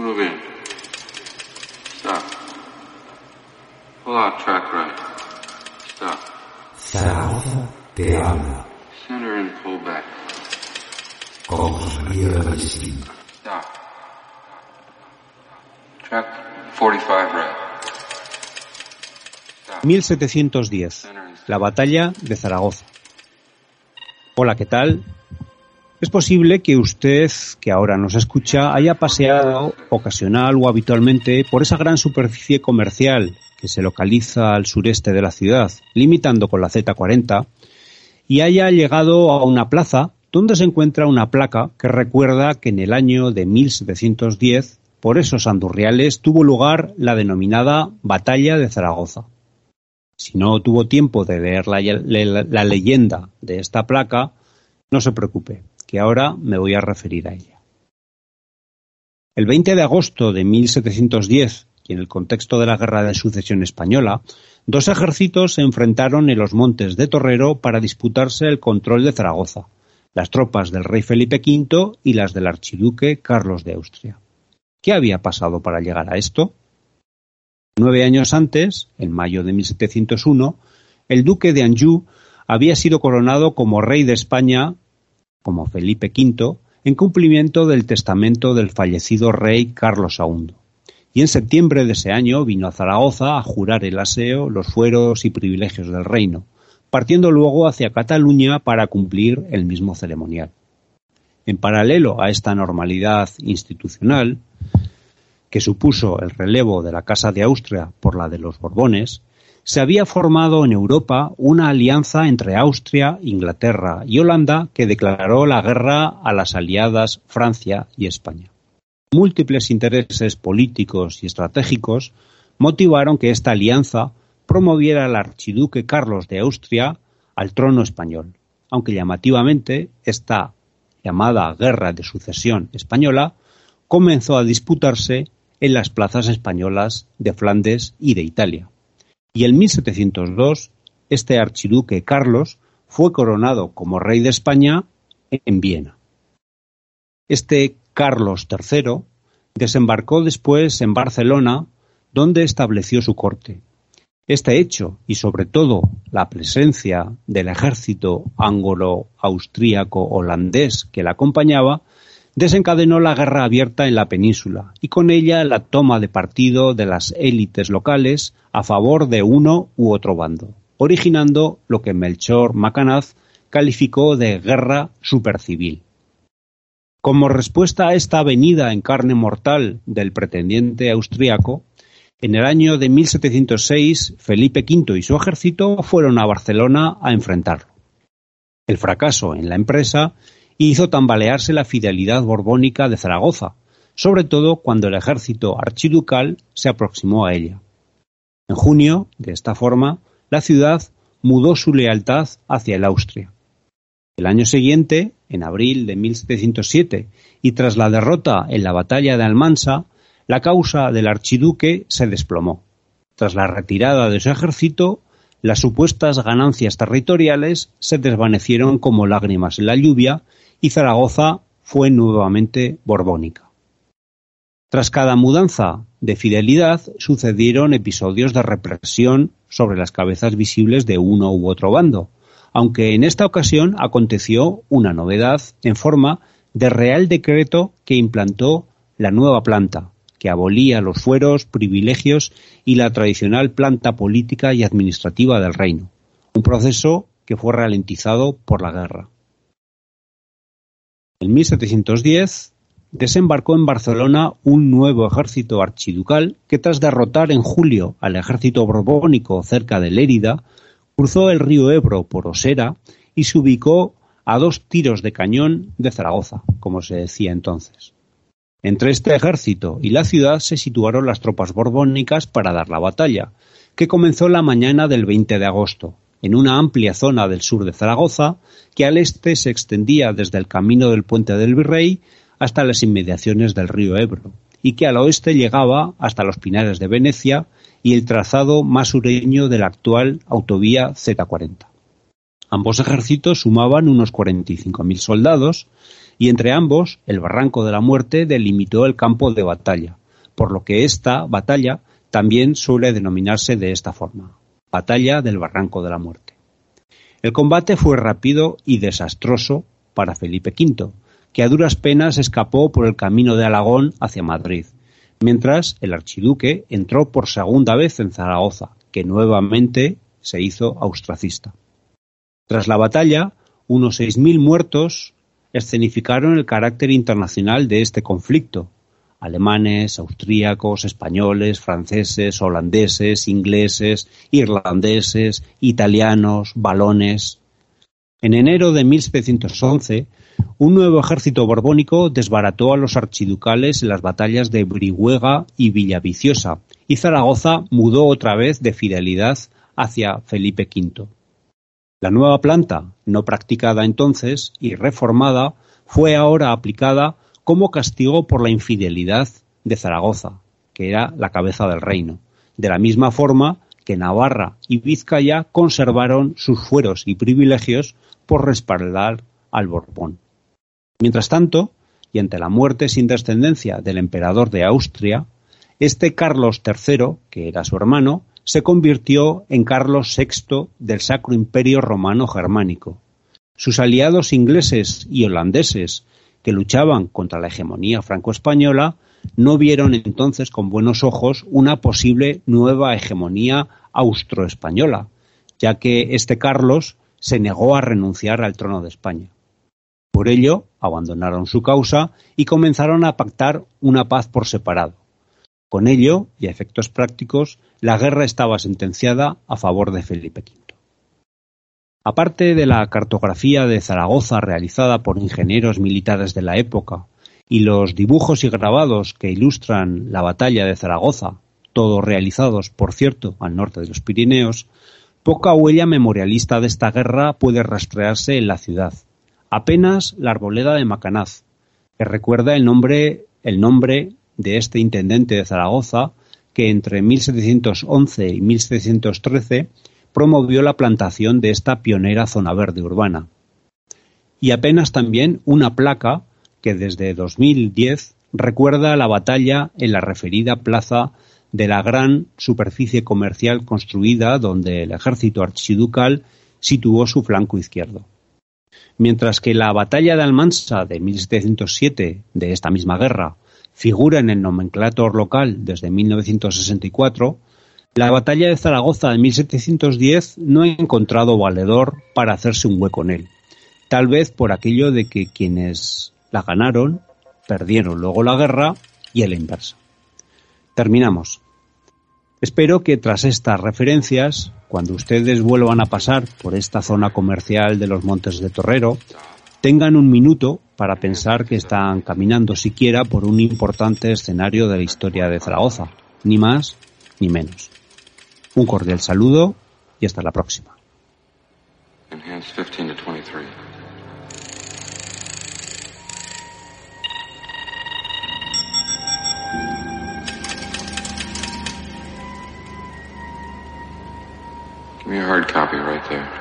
Move in. Stop. Pull out track right. Stop. Zaragoza te habla. Center and pull back. Con José María Ballestín. Stop. Track 45 right. Stop. 1710. La batalla de Zaragoza. Hola, ¿qué tal? Es posible que usted, que ahora nos escucha, haya paseado ocasional o habitualmente por esa gran superficie comercial que se localiza al sureste de la ciudad, limitando con la Z40, y haya llegado a una plaza donde se encuentra una placa que recuerda que en el año de 1710, por esos andurriales, tuvo lugar la denominada Batalla de Zaragoza. Si no tuvo tiempo de leer la, la- la leyenda de esta placa, no se preocupe, que ahora me voy a referir a ella. El 20 de agosto de 1710, y en el contexto de la Guerra de Sucesión Española, dos ejércitos se enfrentaron en los montes de Torrero para disputarse el control de Zaragoza, las tropas del rey Felipe V y las del archiduque Carlos de Austria. ¿Qué había pasado para llegar a esto? Nueve años antes, en mayo de 1701, el duque de Anjou había sido coronado como rey de España, como Felipe V, en cumplimiento del testamento del fallecido rey Carlos II. Y en septiembre de ese año vino a Zaragoza a jurar el aseo, los fueros y privilegios del reino, partiendo luego hacia Cataluña para cumplir el mismo ceremonial. En paralelo a esta normalidad institucional, que supuso el relevo de la Casa de Austria por la de los Borbones, se había formado en Europa una alianza entre Austria, Inglaterra y Holanda que declaró la guerra a las aliadas Francia y España. Múltiples intereses políticos y estratégicos motivaron que esta alianza promoviera al archiduque Carlos de Austria al trono español, aunque llamativamente esta llamada Guerra de Sucesión Española comenzó a disputarse en las plazas españolas de Flandes y de Italia. Y en 1702 este archiduque Carlos fue coronado como rey de España en Viena. Este Carlos III desembarcó después en Barcelona, donde estableció su corte. Este hecho, y sobre todo la presencia del ejército anglo-austríaco holandés que la acompañaba, desencadenó la guerra abierta en la península y con ella la toma de partido de las élites locales a favor de uno u otro bando, originando lo que Melchor Macanaz calificó de guerra supercivil. Como respuesta a esta venida en carne mortal del pretendiente austriaco, en el año de 1706 Felipe V y su ejército fueron a Barcelona a enfrentarlo. El fracaso en la empresa hizo tambalearse la fidelidad borbónica de Zaragoza, sobre todo cuando el ejército archiducal se aproximó a ella. En junio, de esta forma, la ciudad mudó su lealtad hacia el Austria. El año siguiente, en abril de 1707, y tras la derrota en la batalla de Almansa, la causa del archiduque se desplomó. Tras la retirada de su ejército, las supuestas ganancias territoriales se desvanecieron como lágrimas en la lluvia y Zaragoza fue nuevamente borbónica. Tras cada mudanza de fidelidad sucedieron episodios de represión sobre las cabezas visibles de uno u otro bando, aunque en esta ocasión aconteció una novedad en forma de real decreto que implantó la nueva planta, que abolía los fueros, privilegios y la tradicional planta política y administrativa del reino, un proceso que fue ralentizado por la guerra. En 1710 desembarcó en Barcelona un nuevo ejército archiducal que tras derrotar en julio al ejército borbónico cerca de Lérida, cruzó el río Ebro por Osera y se ubicó a dos tiros de cañón de Zaragoza, como se decía entonces. Entre este ejército y la ciudad se situaron las tropas borbónicas para dar la batalla, que comenzó la mañana del 20 de agosto, en una amplia zona del sur de Zaragoza, que al este se extendía desde el camino del puente del Virrey hasta las inmediaciones del río Ebro, y que al oeste llegaba hasta los Pinares de Venecia y el trazado más sureño de la actual autovía Z40. Ambos ejércitos sumaban unos 45.000 soldados y entre ambos el Barranco de la Muerte delimitó el campo de batalla, por lo que esta batalla también suele denominarse de esta forma, Batalla del Barranco de la Muerte. El combate fue rápido y desastroso para Felipe V, que a duras penas escapó por el camino de Alagón hacia Madrid, mientras el archiduque entró por segunda vez en Zaragoza, que nuevamente se hizo austracista. Tras la batalla, unos seis mil muertos escenificaron el carácter internacional de este conflicto. Alemanes, austríacos, españoles, franceses, holandeses, ingleses, irlandeses, italianos, balones. En enero de 1711, un nuevo ejército borbónico desbarató a los archiducales en las batallas de Brihuega y Villaviciosa, y Zaragoza mudó otra vez de fidelidad hacia Felipe V. La nueva planta, no practicada entonces y reformada, fue ahora aplicada como castigo por la infidelidad de Zaragoza, que era la cabeza del reino, de la misma forma que Navarra y Vizcaya conservaron sus fueros y privilegios por respaldar al Borbón. Mientras tanto, y ante la muerte sin descendencia del emperador de Austria, este Carlos III, que era su hermano, se convirtió en Carlos VI del Sacro Imperio Romano Germánico. Sus aliados ingleses y holandeses, que luchaban contra la hegemonía franco-española, no vieron entonces con buenos ojos una posible nueva hegemonía austro-española, ya que este Carlos se negó a renunciar al trono de España. Por ello, abandonaron su causa y comenzaron a pactar una paz por separado. Con ello, y a efectos prácticos, la guerra estaba sentenciada a favor de Felipe V. Aparte de la cartografía de Zaragoza realizada por ingenieros militares de la época y los dibujos y grabados que ilustran la batalla de Zaragoza, todos realizados, por cierto, al norte de los Pirineos, poca huella memorialista de esta guerra puede rastrearse en la ciudad. Apenas la arboleda de Macanaz, que recuerda el nombre, de este intendente de Zaragoza, que entre 1711 y 1713 promovió la plantación de esta pionera zona verde urbana. Y apenas también una placa que desde 2010 recuerda la batalla en la referida plaza de la gran superficie comercial construida donde el ejército archiducal situó su flanco izquierdo. Mientras que la batalla de Almansa de 1707 de esta misma guerra figura en el nomenclator local desde 1964, la batalla de Zaragoza de 1710 no ha encontrado valedor para hacerse un hueco en él, tal vez por aquello de que quienes la ganaron perdieron luego la guerra y el inverso. Terminamos. Espero que tras estas referencias, cuando ustedes vuelvan a pasar por esta zona comercial de los Montes de Torrero, tengan un minuto para pensar que están caminando siquiera por un importante escenario de la historia de Zaragoza, ni más ni menos. Un cordial saludo y hasta la próxima. Give me a hard copy right there.